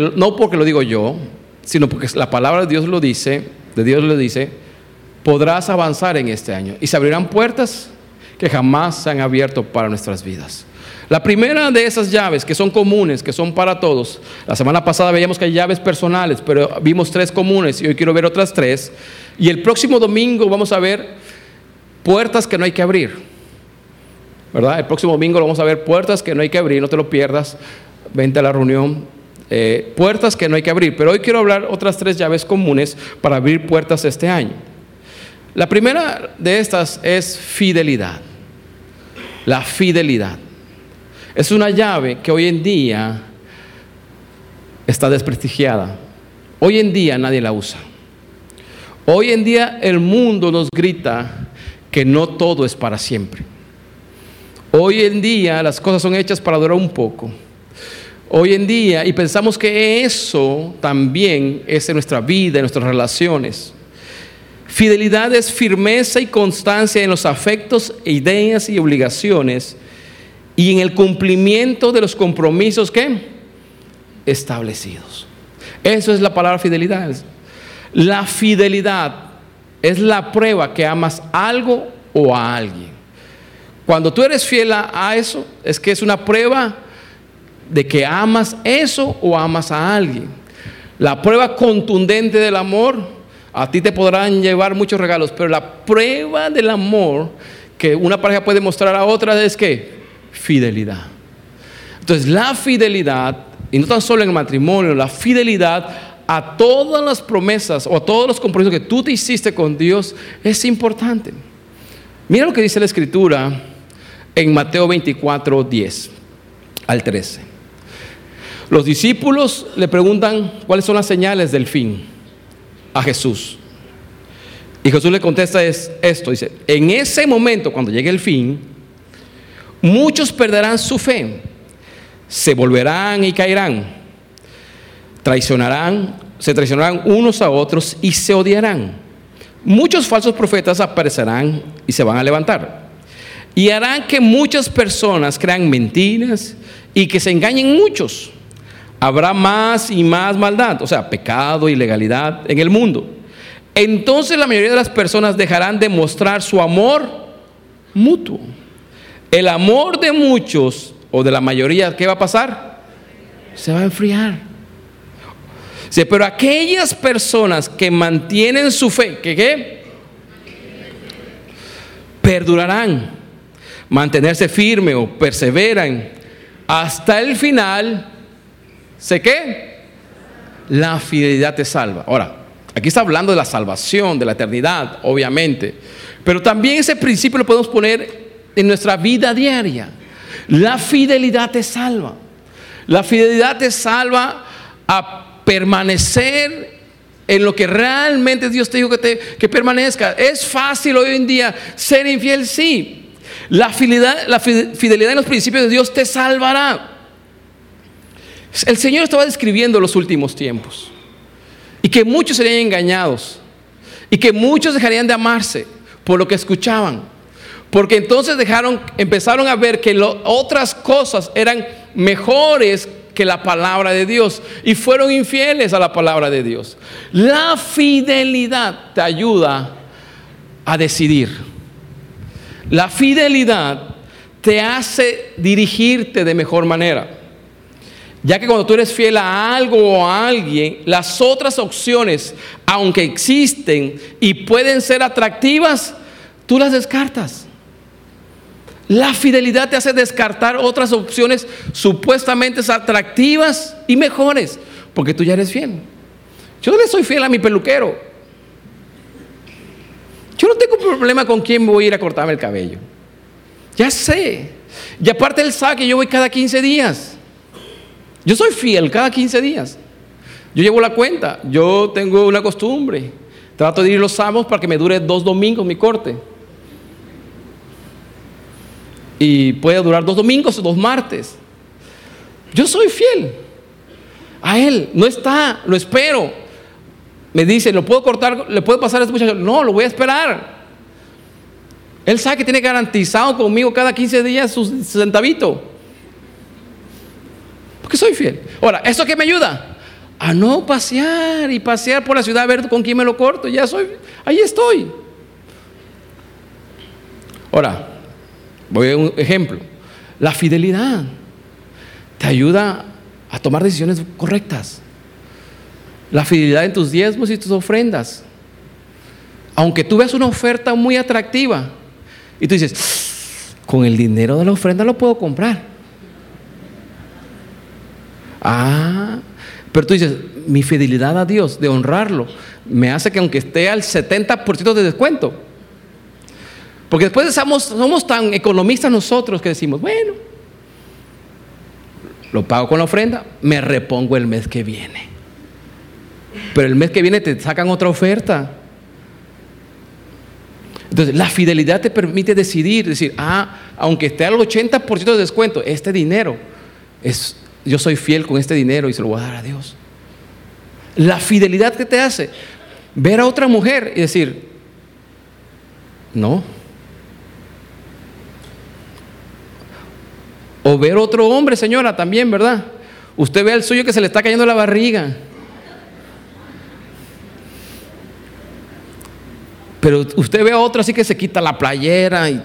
no porque lo digo yo, sino porque la palabra de Dios lo dice, de Dios lo dice, podrás avanzar en este año y se abrirán puertas que jamás se han abierto para nuestras vidas. La primera de esas llaves que son comunes, que son para todos, la semana pasada veíamos que hay llaves personales, pero vimos tres comunes y hoy quiero ver otras tres. Y el próximo domingo vamos a ver puertas que no hay que abrir. ¿Verdad? El próximo domingo vamos a ver puertas que no hay que abrir, no te lo pierdas, vente a la reunión. Eh, puertas que no hay que abrir, pero hoy quiero hablar otras tres llaves comunes para abrir puertas este año. La primera de estas es fidelidad. La fidelidad. Es una llave que hoy en día está desprestigiada. Hoy en día nadie la usa. Hoy en día el mundo nos grita que no todo es para siempre. Hoy en día las cosas son hechas para durar un poco. Hoy en día, y pensamos que eso también es en nuestra vida, en nuestras relaciones. Fidelidad es firmeza y constancia en los afectos, ideas y obligaciones y en el cumplimiento de los compromisos que establecidos. Eso es la palabra fidelidad. La fidelidad es la prueba que amas algo o a alguien. Cuando tú eres fiel a eso, es que es una prueba de que amas eso o amas a alguien. La prueba contundente del amor, a ti te podrán llevar muchos regalos, pero la prueba del amor que una pareja puede mostrar a otra es que fidelidad. Entonces, la fidelidad, y no tan solo en el matrimonio, la fidelidad a todas las promesas o a todos los compromisos que tú te hiciste con Dios es importante. Mira lo que dice la escritura en Mateo 24, 10 al 13. Los discípulos le preguntan cuáles son las señales del fin a Jesús. Y Jesús le contesta es esto, dice, en ese momento, cuando llegue el fin, Muchos perderán su fe, se volverán y caerán, traicionarán, se traicionarán unos a otros y se odiarán. Muchos falsos profetas aparecerán y se van a levantar. Y harán que muchas personas crean mentiras y que se engañen muchos. Habrá más y más maldad, o sea, pecado, ilegalidad en el mundo. Entonces la mayoría de las personas dejarán de mostrar su amor mutuo. El amor de muchos o de la mayoría, ¿qué va a pasar? Se va a enfriar. Pero aquellas personas que mantienen su fe, ¿qué qué? Perdurarán. Mantenerse firme o perseveran hasta el final. ¿Sé qué? La fidelidad te salva. Ahora, aquí está hablando de la salvación, de la eternidad, obviamente. Pero también ese principio lo podemos poner en nuestra vida diaria. La fidelidad te salva. La fidelidad te salva a permanecer en lo que realmente Dios te dijo que, te, que permanezca. Es fácil hoy en día ser infiel, sí. La fidelidad, en los principios de Dios te salvará. El Señor estaba describiendo los últimos tiempos y que muchos serían engañados y que muchos dejarían de amarse por lo que escuchaban. Porque entonces empezaron a ver que otras cosas eran mejores que la palabra de Dios y fueron infieles a la palabra de Dios. La fidelidad te ayuda a decidir. La fidelidad te hace dirigirte de mejor manera. Ya que cuando tú eres fiel a algo o a alguien, las otras opciones, aunque existen y pueden ser atractivas, tú las descartas. La fidelidad te hace descartar otras opciones supuestamente atractivas y mejores, porque tú ya eres fiel. Yo no le soy fiel a mi peluquero. Yo no tengo problema con quién voy a ir a cortarme el cabello. Ya sé. Y aparte él sabe que yo voy cada 15 días. Yo soy fiel cada 15 días. Yo llevo la cuenta. Yo tengo una costumbre. Trato de ir los sábados para que me dure dos domingos mi corte y puede durar dos domingos o dos martes. Yo soy fiel a Él, no está, lo espero. Me dice, ¿lo puedo cortar? ¿Le puedo pasar a este muchacho? No, lo voy a esperar. Él sabe que tiene garantizado conmigo cada 15 días su centavito. Porque soy fiel. Ahora, ¿eso qué me ayuda? a no pasear y pasear por la ciudad a ver con quién me lo corto. Ya soy, ahí estoy. Ahora, voy a un ejemplo. La fidelidad te ayuda a tomar decisiones correctas. La fidelidad en tus diezmos y tus ofrendas. Aunque tú veas una oferta muy atractiva y tú dices, con el dinero de la ofrenda lo puedo comprar. Ah, pero tú dices, mi fidelidad a Dios, de honrarlo, me hace que aunque esté al 70% de descuento, porque después somos, somos tan economistas nosotros que decimos, bueno, lo pago con la ofrenda, me repongo el mes que viene. Pero el mes que viene te sacan otra oferta. Entonces, la fidelidad te permite decidir, decir, ah, aunque esté al 80% de descuento, este dinero es yo soy fiel con este dinero y se lo voy a dar a Dios. La fidelidad que te hace ver a otra mujer y decir, no. O ver otro hombre, señora, también, ¿verdad? Usted ve al suyo que se le está cayendo la barriga. Pero usted ve a otro así que se quita la playera y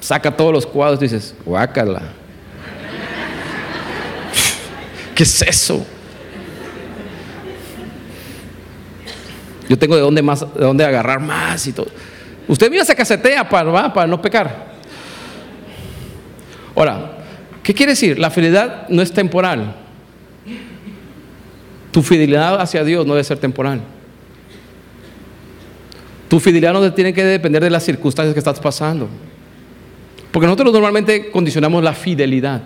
saca todos los cuadros y dices, guácala. ¿Qué es eso? Yo tengo de dónde más, de dónde agarrar más y todo. Usted mira se casetea para, para no pecar. Ahora, ¿qué quiere decir? La fidelidad no es temporal. Tu fidelidad hacia Dios no debe ser temporal. Tu fidelidad no tiene que depender de las circunstancias que estás pasando. Porque nosotros normalmente condicionamos la fidelidad.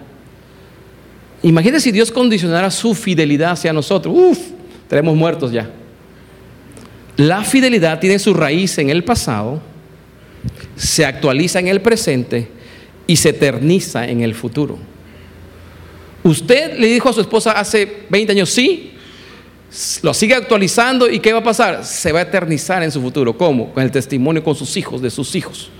Imagínense si Dios condicionara su fidelidad hacia nosotros. Uf, estaremos muertos ya. La fidelidad tiene su raíz en el pasado, se actualiza en el presente y se eterniza en el futuro. Usted le dijo a su esposa hace 20 años, sí, lo sigue actualizando y ¿qué va a pasar? Se va a eternizar en su futuro. ¿Cómo? Con el testimonio con sus hijos, de sus hijos.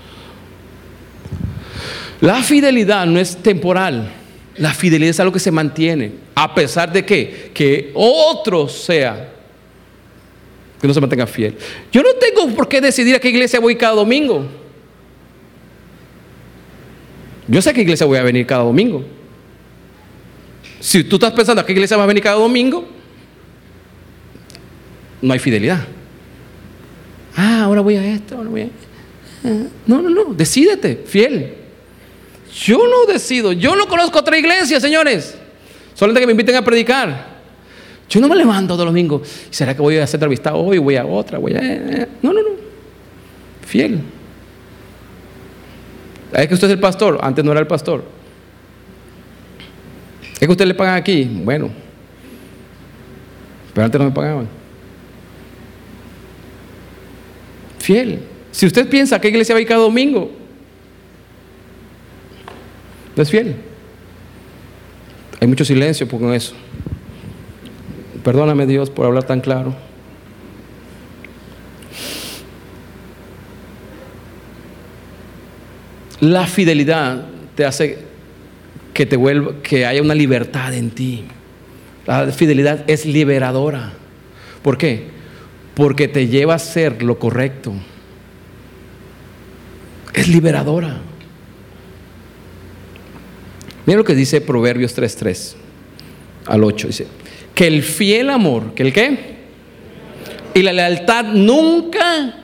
La fidelidad no es temporal. La fidelidad es algo que se mantiene, a pesar de que, que otro sea que no se mantenga fiel. Yo no tengo por qué decidir a qué iglesia voy cada domingo. Yo sé a qué iglesia voy a venir cada domingo. Si tú estás pensando a qué iglesia vas a venir cada domingo, no hay fidelidad. Ah, ahora voy a esto, ahora voy a... Ah, no, no, no, decídete, fiel. Yo no decido, yo no conozco otra iglesia, señores. Solamente que me inviten a predicar. Yo no me levanto todo domingo. ¿Será que voy a hacer entrevista hoy? Voy a otra, voy a. No, no, no. Fiel. ¿Es que usted es el pastor? Antes no era el pastor. ¿Es que usted le pagan aquí? Bueno. Pero antes no me pagaban. Fiel. Si usted piensa que iglesia va cada domingo, no es fiel. Hay mucho silencio con eso. Perdóname Dios por hablar tan claro. La fidelidad te hace que te vuelva, que haya una libertad en ti. La fidelidad es liberadora. ¿Por qué? Porque te lleva a hacer lo correcto. Es liberadora. Mira lo que dice Proverbios 3.3 al 8. Dice, que el fiel amor, que el qué? Y la lealtad nunca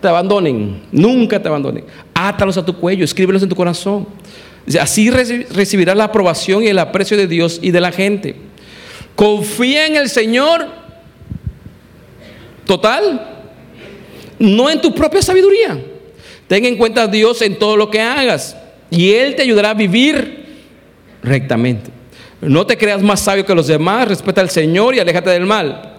te abandonen, nunca te abandonen. Átalos a tu cuello, escríbelos en tu corazón. Así recibirás la aprobación y el aprecio de Dios y de la gente. Confía en el Señor total, no en tu propia sabiduría. Ten en cuenta a Dios en todo lo que hagas y Él te ayudará a vivir rectamente. No te creas más sabio que los demás, respeta al Señor y aléjate del mal.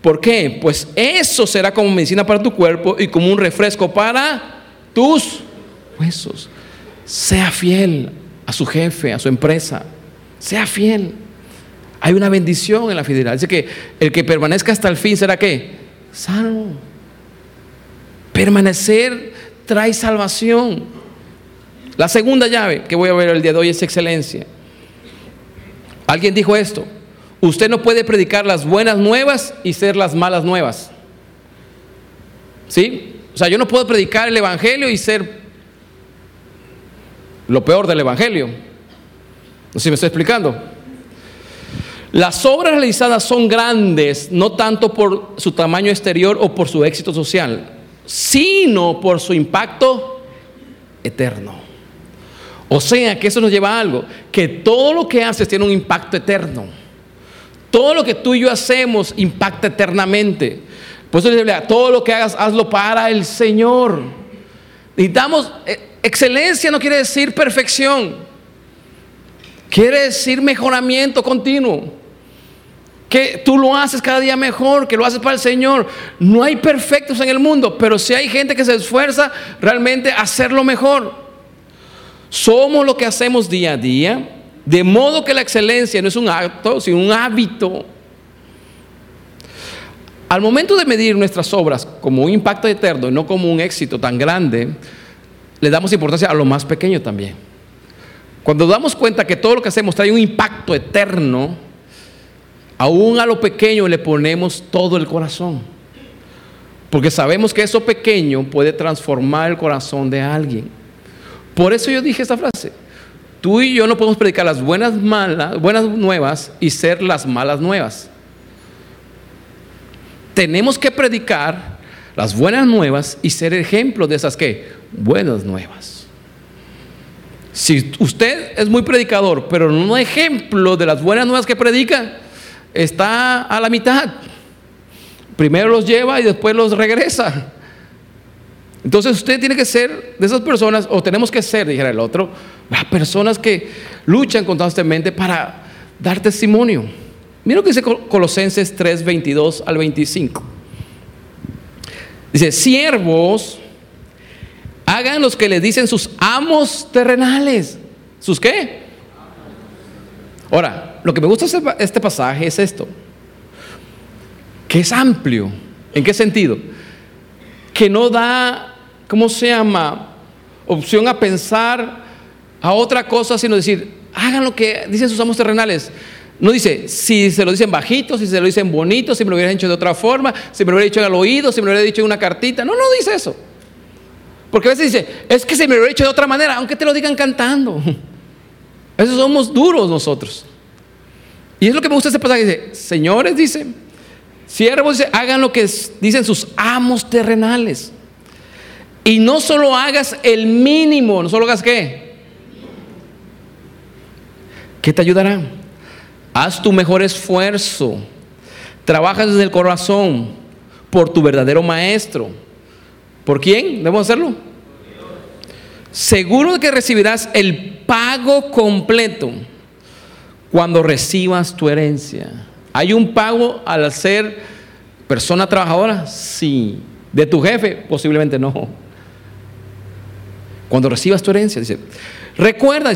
¿Por qué? Pues eso será como medicina para tu cuerpo y como un refresco para tus huesos. Sea fiel a su jefe, a su empresa. Sea fiel. Hay una bendición en la fidelidad. Dice que el que permanezca hasta el fin será qué? Salvo. Permanecer trae salvación. La segunda llave que voy a ver el día de hoy es excelencia. Alguien dijo esto, Usted no puede predicar las buenas nuevas y ser las malas nuevas. ¿Sí? O sea, yo no puedo predicar el Evangelio y ser lo peor del Evangelio. No sé si me estoy explicando. Las obras realizadas son grandes no tanto por su tamaño exterior o por su éxito social, sino por su impacto eterno. O sea, que eso nos lleva a algo, que todo lo que haces tiene un impacto eterno. Todo lo que tú y yo hacemos impacta eternamente. Por eso dice, todo lo que hagas, hazlo para el Señor. Necesitamos, eh, excelencia no quiere decir perfección. Quiere decir mejoramiento continuo que tú lo haces cada día mejor, que lo haces para el Señor. No hay perfectos en el mundo, pero si hay gente que se esfuerza realmente a hacerlo mejor. Somos lo que hacemos día a día, de modo que la excelencia no es un acto, sino un hábito. Al momento de medir nuestras obras como un impacto eterno y no como un éxito tan grande, le damos importancia a lo más pequeño también. Cuando damos cuenta que todo lo que hacemos trae un impacto eterno, Aún a lo pequeño le ponemos todo el corazón. Porque sabemos que eso pequeño puede transformar el corazón de alguien. Por eso yo dije esta frase. Tú y yo no podemos predicar las buenas malas, buenas nuevas y ser las malas nuevas. Tenemos que predicar las buenas nuevas y ser ejemplo de esas que buenas nuevas. Si usted es muy predicador, pero no ejemplo de las buenas nuevas que predica, está a la mitad. Primero los lleva y después los regresa. Entonces usted tiene que ser de esas personas, o tenemos que ser, dijera el otro, personas que luchan constantemente para dar testimonio. Mira lo que dice Colosenses 3, 22 al 25. Dice, siervos, hagan los que le dicen sus amos terrenales. ¿Sus qué? Ahora, lo que me gusta este pasaje es esto, que es amplio. ¿En qué sentido? Que no da, ¿cómo se llama? Opción a pensar a otra cosa, sino decir, hagan lo que dicen sus amos terrenales. No dice, si se lo dicen bajito, si se lo dicen bonito, si me lo hubieran hecho de otra forma, si me lo hubiera dicho al oído, si me lo hubiera dicho en una cartita. No, no dice eso. Porque a veces dice, es que se me lo hubiera hecho de otra manera, aunque te lo digan cantando. Esos somos duros nosotros. Y es lo que me gusta este pasaje. Señores, dice, siervos, hagan lo que dicen sus amos terrenales. Y no solo hagas el mínimo, no solo hagas qué. ¿Qué te ayudará? Haz tu mejor esfuerzo. Trabaja desde el corazón por tu verdadero maestro. ¿Por quién debemos hacerlo? Seguro de que recibirás el pago completo cuando recibas tu herencia. ¿Hay un pago al ser persona trabajadora? Sí. ¿De tu jefe? Posiblemente no. Cuando recibas tu herencia, dice, recuerda,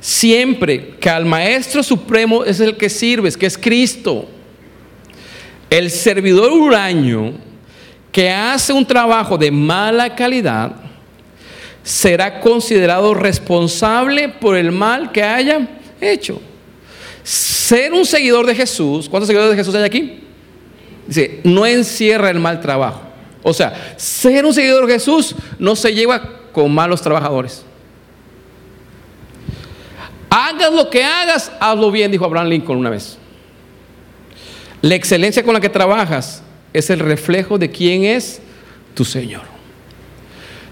siempre que al Maestro Supremo es el que sirves, que es Cristo. El servidor huraño que hace un trabajo de mala calidad será considerado responsable por el mal que haya hecho. Ser un seguidor de Jesús, ¿cuántos seguidores de Jesús hay aquí? Dice, no encierra el mal trabajo. O sea, ser un seguidor de Jesús no se lleva con malos trabajadores. Hagas lo que hagas, hazlo bien, dijo Abraham Lincoln una vez. La excelencia con la que trabajas es el reflejo de quién es tu Señor.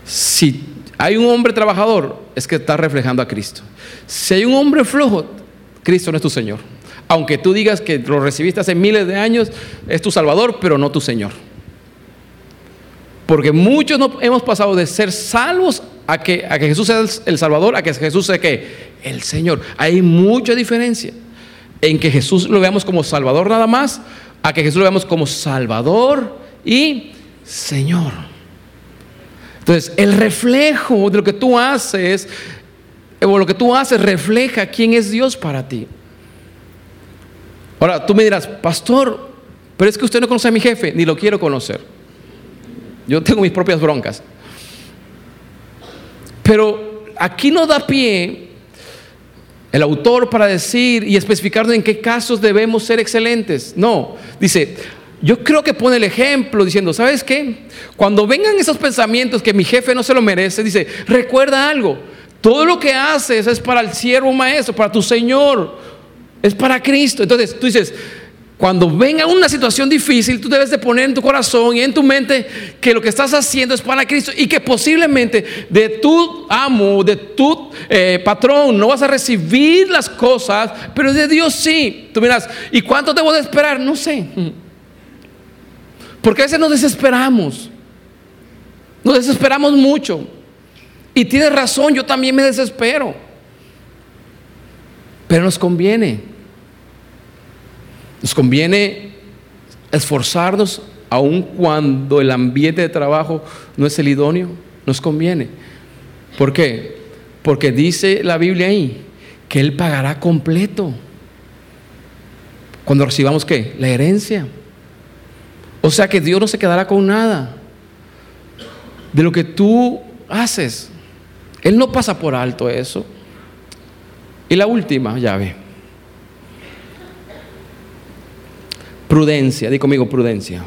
Si hay un hombre trabajador, es que está reflejando a Cristo. Si hay un hombre flojo, Cristo no es tu Señor. Aunque tú digas que lo recibiste hace miles de años, es tu Salvador, pero no tu Señor. Porque muchos no hemos pasado de ser salvos a que, a que Jesús sea el Salvador, a que Jesús sea el Señor. Hay mucha diferencia en que Jesús lo veamos como Salvador nada más, a que Jesús lo veamos como Salvador y Señor. Entonces, el reflejo de lo que tú haces, o lo que tú haces, refleja quién es Dios para ti. Ahora, tú me dirás, pastor, pero es que usted no conoce a mi jefe, ni lo quiero conocer. Yo tengo mis propias broncas. Pero aquí no da pie el autor para decir y especificar en qué casos debemos ser excelentes. No, dice, yo creo que pone el ejemplo diciendo, ¿sabes qué? Cuando vengan esos pensamientos que mi jefe no se lo merece, dice, recuerda algo, todo lo que haces es para el siervo maestro, para tu Señor, es para Cristo. Entonces tú dices, cuando venga una situación difícil, tú debes de poner en tu corazón y en tu mente que lo que estás haciendo es para Cristo y que posiblemente de tu amo, de tu eh, patrón, no vas a recibir las cosas, pero de Dios sí. Tú miras, ¿y cuánto debo de esperar? No sé. Porque a veces nos desesperamos. Nos desesperamos mucho. Y tienes razón, yo también me desespero. Pero nos conviene. Nos conviene esforzarnos aun cuando el ambiente de trabajo no es el idóneo. Nos conviene. ¿Por qué? Porque dice la Biblia ahí que Él pagará completo. Cuando recibamos qué? La herencia. O sea que Dios no se quedará con nada de lo que tú haces. Él no pasa por alto eso. Y la última llave. Prudencia, di conmigo prudencia.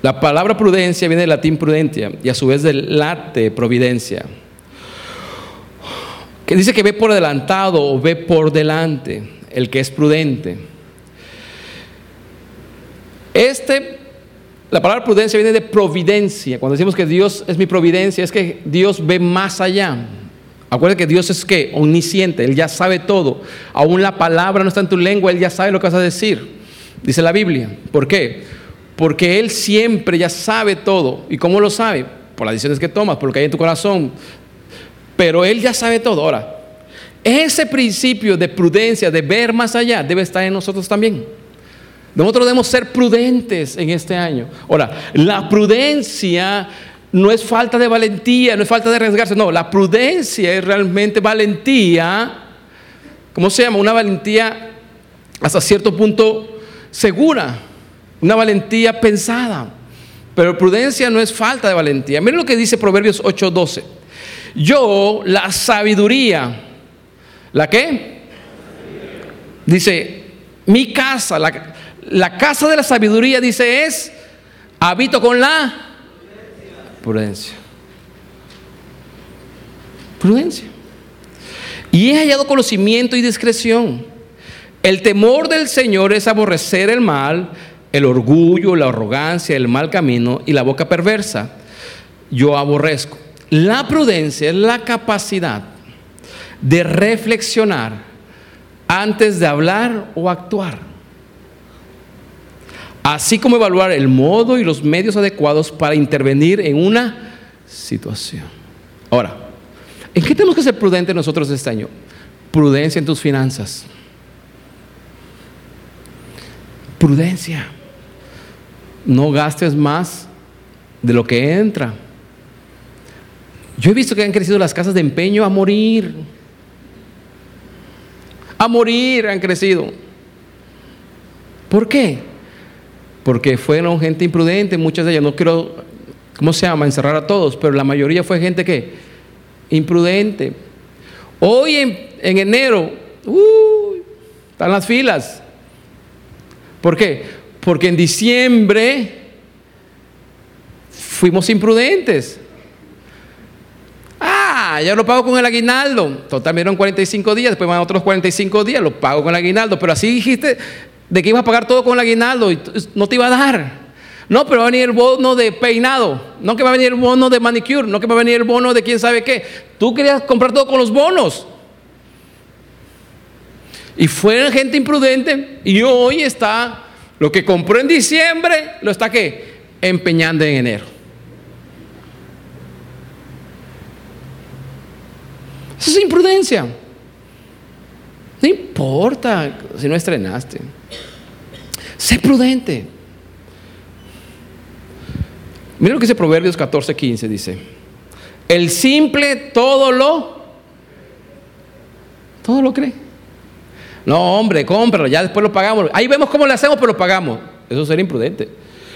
La palabra prudencia viene del latín prudentia y a su vez del late providencia. Que dice que ve por adelantado o ve por delante el que es prudente. Este, la palabra prudencia viene de providencia. Cuando decimos que Dios es mi providencia, es que Dios ve más allá. Acuérdate que Dios es que omnisciente, Él ya sabe todo. Aún la palabra no está en tu lengua, Él ya sabe lo que vas a decir. Dice la Biblia. ¿Por qué? Porque Él siempre ya sabe todo. ¿Y cómo lo sabe? Por las decisiones que tomas, por lo que hay en tu corazón. Pero Él ya sabe todo. Ahora, ese principio de prudencia, de ver más allá, debe estar en nosotros también. Nosotros debemos ser prudentes en este año. Ahora, la prudencia no es falta de valentía, no es falta de arriesgarse, no, la prudencia es realmente valentía, ¿cómo se llama? Una valentía hasta cierto punto segura, una valentía pensada. Pero prudencia no es falta de valentía. Miren lo que dice Proverbios 8:12. Yo, la sabiduría, ¿la qué? Dice, mi casa, la, la casa de la sabiduría, dice, es habito con la prudencia. Prudencia. Y he hallado conocimiento y discreción. El temor del Señor es aborrecer el mal, el orgullo, la arrogancia, el mal camino y la boca perversa. Yo aborrezco. La prudencia es la capacidad de reflexionar antes de hablar o actuar así como evaluar el modo y los medios adecuados para intervenir en una situación. Ahora, ¿en qué tenemos que ser prudentes nosotros este año? Prudencia en tus finanzas. Prudencia. No gastes más de lo que entra. Yo he visto que han crecido las casas de empeño a morir. A morir han crecido. ¿Por qué? Porque fueron gente imprudente, muchas de ellas, no quiero, ¿cómo se llama?, encerrar a todos, pero la mayoría fue gente que, imprudente. Hoy en, enero, están las filas. ¿Por qué? Porque en diciembre fuimos imprudentes. Ah, ya lo pago con el aguinaldo. Total, me dieron 45 días, después van otros 45 días, lo pago con el aguinaldo. Pero así dijiste, de que ibas a pagar todo con el aguinaldo y no te iba a dar. No, pero va a venir el bono de peinado, no que va a venir el bono de manicure, no que va a venir el bono de quién sabe qué. Tú querías comprar todo con los bonos. Y fue gente imprudente y hoy está, lo que compró en diciembre, lo está que empeñando en enero. Eso es imprudencia. No importa si no estrenaste. Sé prudente. Mira lo que dice Proverbios 14, 15, dice. El simple todo lo, todo lo cree. No, hombre, cómpralo, ya después lo pagamos. Ahí vemos cómo lo hacemos, pero lo pagamos. Eso sería imprudente.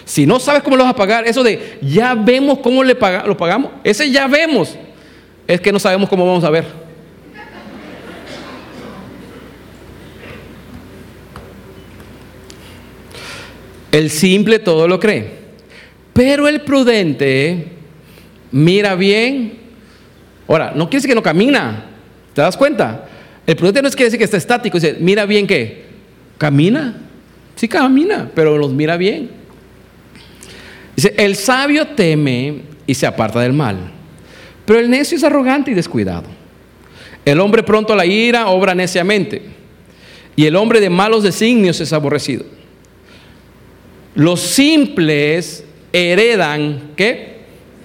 Si no sabes cómo lo vas a pagar, eso de ya vemos cómo le lo pagamos, ese ya vemos, es que no sabemos cómo vamos a ver. El simple todo lo cree. Pero el prudente mira bien. Ahora, no quiere decir que no camina. ¿Te das cuenta? El prudente no es quiere decir que está estático. Dice, mira bien que camina. Sí camina, pero los mira bien. Dice, el sabio teme y se aparta del mal. Pero el necio es arrogante y descuidado. El hombre pronto a la ira obra neciamente. Y el hombre de malos designios es aborrecido. Los simples heredan, ¿qué?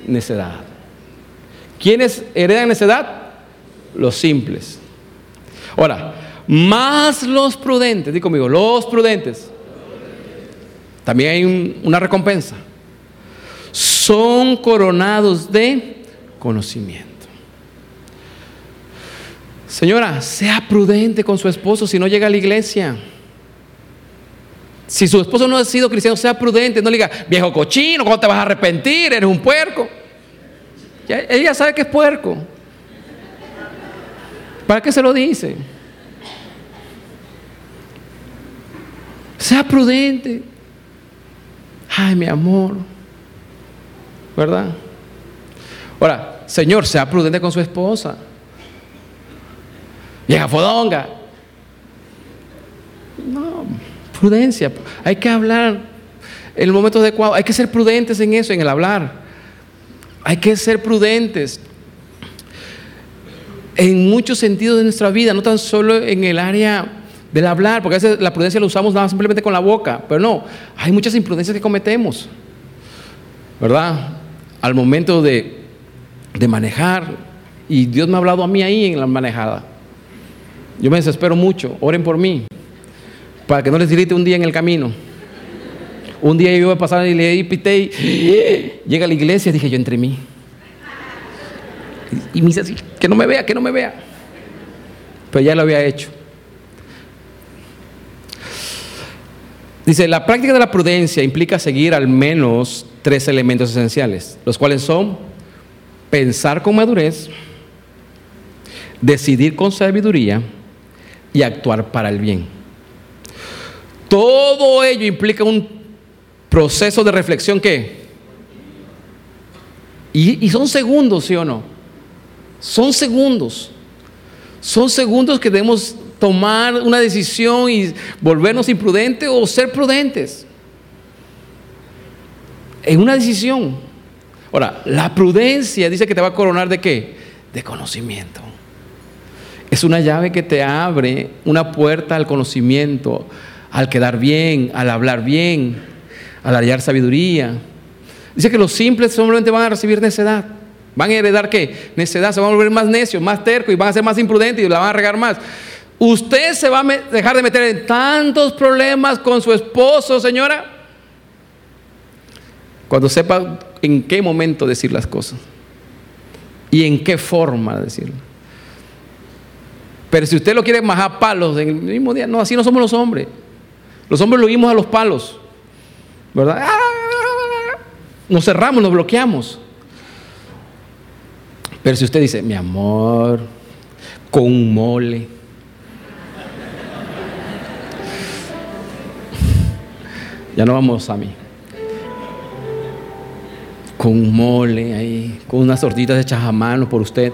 Necedad. ¿Quiénes heredan necedad? Los simples. Ahora, más los prudentes, di conmigo, los prudentes. También hay una recompensa. Son coronados de conocimiento. Señora, sea prudente con su esposo si no llega a la iglesia. Si su esposo no ha sido cristiano, sea prudente. No le diga, viejo cochino, ¿cómo te vas a arrepentir? Eres un puerco. ella sabe que es puerco. ¿Para qué se lo dice? Sea prudente. Ay, mi amor. ¿Verdad? Ahora, Señor, sea prudente con su esposa. Vieja fodonga. No, prudencia. Hay que hablar en el momento adecuado. Hay que ser prudentes en eso, en el hablar. Hay que ser prudentes en muchos sentidos de nuestra vida, no tan solo en el área del hablar, porque a veces la prudencia la usamos nada simplemente con la boca, pero no, hay muchas imprudencias que cometemos, ¿verdad? Al momento de, de manejar, y Dios me ha hablado a mí ahí en la manejada. Yo me desespero mucho, oren por mí, para que no les irrite un día en el camino. Un día yo iba a pasar y le pité y llega a la iglesia, dije yo entre mí. Y, me dice así, que no me vea, que no me vea. Pero ya lo había hecho. Dice, la práctica de la prudencia implica seguir al menos tres elementos esenciales, los cuales son pensar con madurez, decidir con sabiduría y actuar para el bien. Todo ello implica un proceso de reflexión que... Y, y son segundos, ¿sí o no? Son segundos. Son segundos que debemos tomar una decisión y volvernos imprudentes o ser prudentes. En una decisión. Ahora, la prudencia dice que te va a coronar de qué? De conocimiento. Es una llave que te abre una puerta al conocimiento, al quedar bien, al hablar bien, al hallar sabiduría. Dice que los simples solamente van a recibir necedad. ¿Van a heredar qué? Necedad, se van a volver más necios, más tercos y van a ser más imprudentes y la van a regar más. Usted se va a dejar de meter en tantos problemas con su esposo, señora, cuando sepa en qué momento decir las cosas y en qué forma decirlo. Pero si usted lo quiere majar palos en el mismo día, no, así no somos los hombres. Los hombres lo vimos a los palos, ¿verdad? Nos cerramos, nos bloqueamos. Pero si usted dice, mi amor, con mole. ya no vamos a mí. Con mole ahí, con unas tortitas hechas a mano por usted.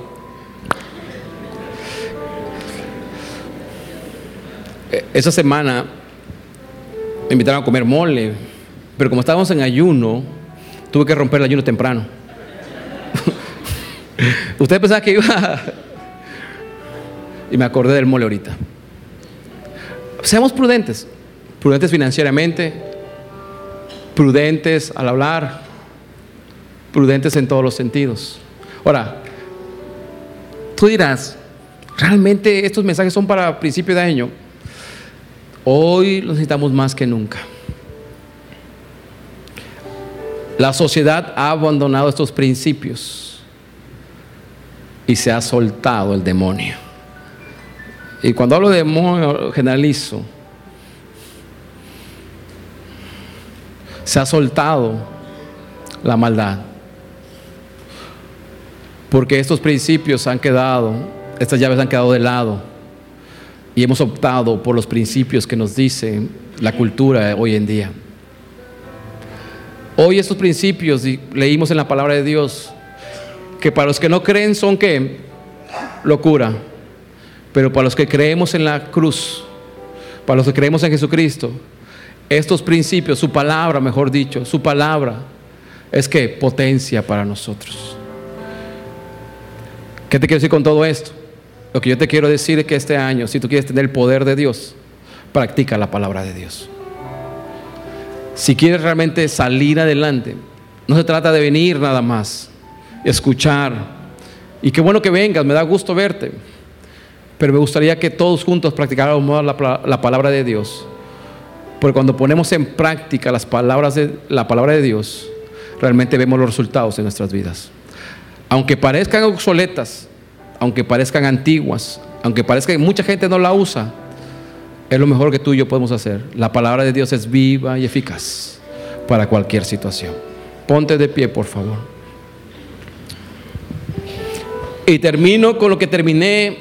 E, esa semana me invitaron a comer mole, pero como estábamos en ayuno, tuve que romper el ayuno temprano. Usted pensaba que iba... y me acordé del mole ahorita. Seamos prudentes, prudentes financieramente, prudentes al hablar, prudentes en todos los sentidos. Ahora, tú dirás, realmente estos mensajes son para principio de año. Hoy los necesitamos más que nunca. La sociedad ha abandonado estos principios y se ha soltado el demonio. Y cuando hablo de demonio, generalizo. Se ha soltado la maldad. Porque estos principios han quedado, estas llaves han quedado de lado. Y hemos optado por los principios que nos dice la cultura hoy en día. Hoy estos principios leímos en la palabra de Dios que para los que no creen son que locura, pero para los que creemos en la cruz, para los que creemos en Jesucristo, estos principios, su palabra, mejor dicho, su palabra, es que potencia para nosotros. ¿Qué te quiero decir con todo esto? Lo que yo te quiero decir es que este año, si tú quieres tener el poder de Dios, practica la palabra de Dios. Si quieres realmente salir adelante, no se trata de venir nada más, escuchar. Y qué bueno que vengas, me da gusto verte. Pero me gustaría que todos juntos practicáramos la, la palabra de Dios. Porque cuando ponemos en práctica las palabras de, la palabra de Dios, realmente vemos los resultados en nuestras vidas. Aunque parezcan obsoletas, aunque parezcan antiguas, aunque parezca que mucha gente no la usa, es lo mejor que tú y yo podemos hacer. La palabra de Dios es viva y eficaz para cualquier situación. Ponte de pie, por favor. Y termino con lo que terminé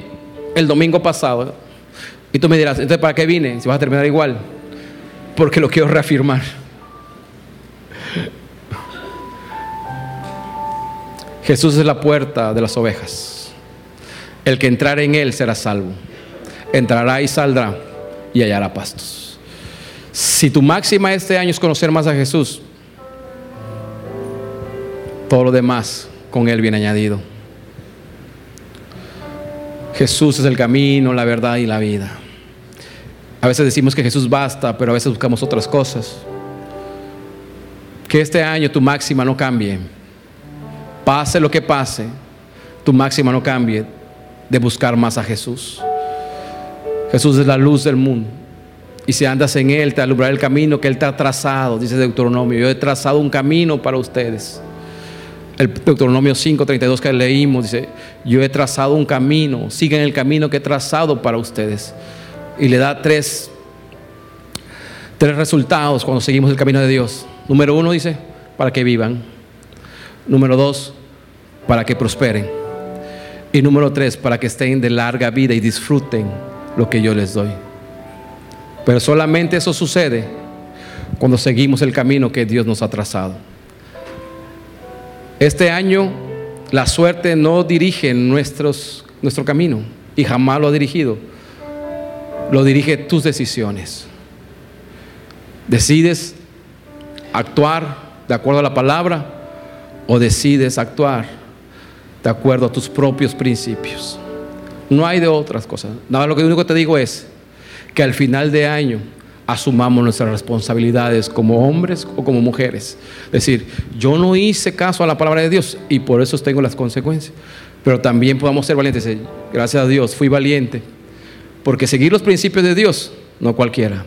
el domingo pasado. Y tú me dirás, entonces, ¿para qué vine? Si vas a terminar igual. Porque lo quiero reafirmar. Jesús es la puerta de las ovejas. El que entrar en él será salvo. Entrará y saldrá y hallará pastos. Si tu máxima este año es conocer más a Jesús, todo lo demás con Él viene añadido. Jesús es el camino, la verdad y la vida. A veces decimos que Jesús basta, pero a veces buscamos otras cosas. Que este año tu máxima no cambie. Pase lo que pase, tu máxima no cambie de buscar más a Jesús. Jesús es la luz del mundo. Y si andas en Él, te alumbrará el camino que Él te ha trazado, dice Deuteronomio. Yo he trazado un camino para ustedes. El Deuteronomio 5:32 que leímos dice, yo he trazado un camino, sigan el camino que he trazado para ustedes. Y le da tres, tres resultados cuando seguimos el camino de Dios. Número uno dice, para que vivan. Número dos, para que prosperen. Y número tres, para que estén de larga vida y disfruten lo que yo les doy. Pero solamente eso sucede cuando seguimos el camino que Dios nos ha trazado. Este año la suerte no dirige nuestros, nuestro camino y jamás lo ha dirigido. Lo dirige tus decisiones. Decides actuar de acuerdo a la palabra o decides actuar de acuerdo a tus propios principios. No hay de otras cosas. Nada, lo que único que te digo es que al final de año asumamos nuestras responsabilidades como hombres o como mujeres. Es decir, yo no hice caso a la palabra de Dios y por eso tengo las consecuencias. Pero también podamos ser valientes. Gracias a Dios, fui valiente. Porque seguir los principios de Dios, no cualquiera.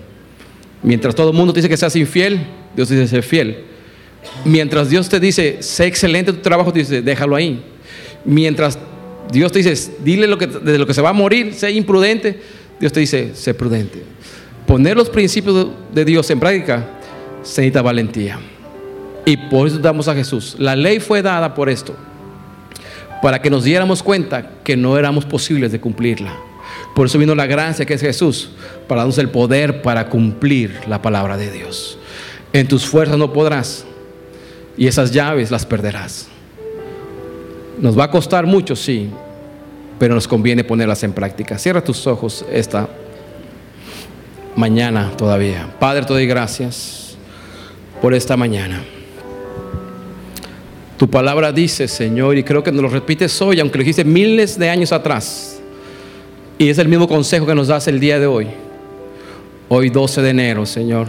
Mientras todo el mundo te dice que seas infiel, Dios dice ser fiel. Mientras Dios te dice, sé excelente tu trabajo, te dice, déjalo ahí. Mientras Dios te dice, dile lo que, de lo que se va a morir, sé imprudente. Dios te dice, sé prudente. Poner los principios de Dios en práctica se necesita valentía. Y por eso damos a Jesús. La ley fue dada por esto, para que nos diéramos cuenta que no éramos posibles de cumplirla. Por eso vino la gracia que es Jesús, para darnos el poder para cumplir la palabra de Dios. En tus fuerzas no podrás, y esas llaves las perderás. Nos va a costar mucho, sí, pero nos conviene ponerlas en práctica. Cierra tus ojos esta mañana todavía. Padre, te doy gracias por esta mañana. Tu palabra dice, Señor, y creo que nos lo repites hoy, aunque lo dijiste miles de años atrás. Y es el mismo consejo que nos das el día de hoy. Hoy 12 de enero, Señor.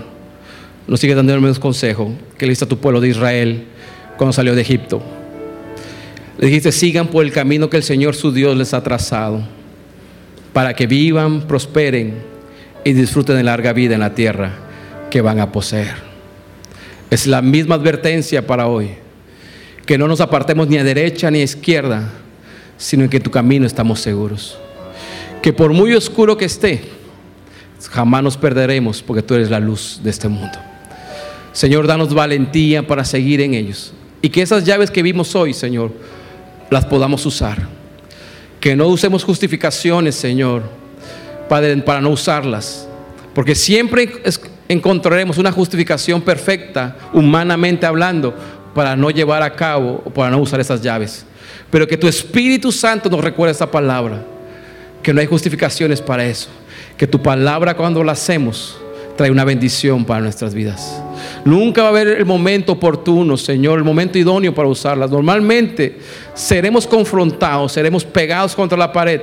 Nos sigue dando el mismo consejo que le diste a tu pueblo de Israel cuando salió de Egipto. Le dijiste, sigan por el camino que el Señor su Dios les ha trazado, para que vivan, prosperen y disfruten de larga vida en la tierra que van a poseer. Es la misma advertencia para hoy, que no nos apartemos ni a derecha ni a izquierda, sino en que tu camino estamos seguros. Que por muy oscuro que esté, jamás nos perderemos porque tú eres la luz de este mundo. Señor, danos valentía para seguir en ellos. Y que esas llaves que vimos hoy, Señor, las podamos usar. Que no usemos justificaciones, Señor, para no usarlas. Porque siempre encontraremos una justificación perfecta, humanamente hablando, para no llevar a cabo o para no usar esas llaves. Pero que tu Espíritu Santo nos recuerde esa palabra, que no hay justificaciones para eso, que tu palabra cuando la hacemos trae una bendición para nuestras vidas. Nunca va a haber el momento oportuno, Señor, el momento idóneo para usarlas. Normalmente seremos confrontados, seremos pegados contra la pared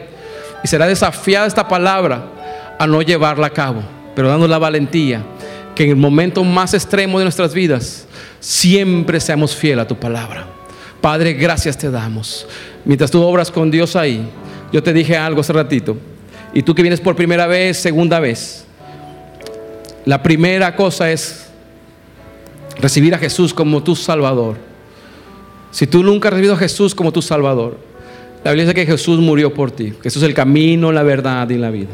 y será desafiada esta palabra a no llevarla a cabo, pero dando la valentía que en el momento más extremo de nuestras vidas siempre seamos fieles a tu palabra. Padre, gracias te damos. Mientras tú obras con Dios ahí, yo te dije algo hace ratito, y tú que vienes por primera vez, segunda vez, la primera cosa es recibir a Jesús como tu Salvador. Si tú nunca has recibido a Jesús como tu Salvador, la Biblia dice que Jesús murió por ti. Jesús es el camino, la verdad y la vida.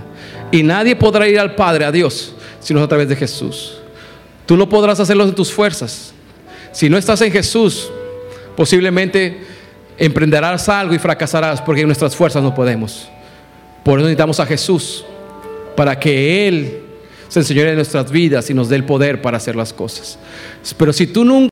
Y nadie podrá ir al Padre, a Dios, si no es a través de Jesús. Tú no podrás hacerlo en tus fuerzas. Si no estás en Jesús, posiblemente emprenderás algo y fracasarás porque nuestras fuerzas no podemos. Por eso necesitamos a Jesús para que Él se enseñore en nuestras vidas y nos dé el poder para hacer las cosas. Pero si tú nunca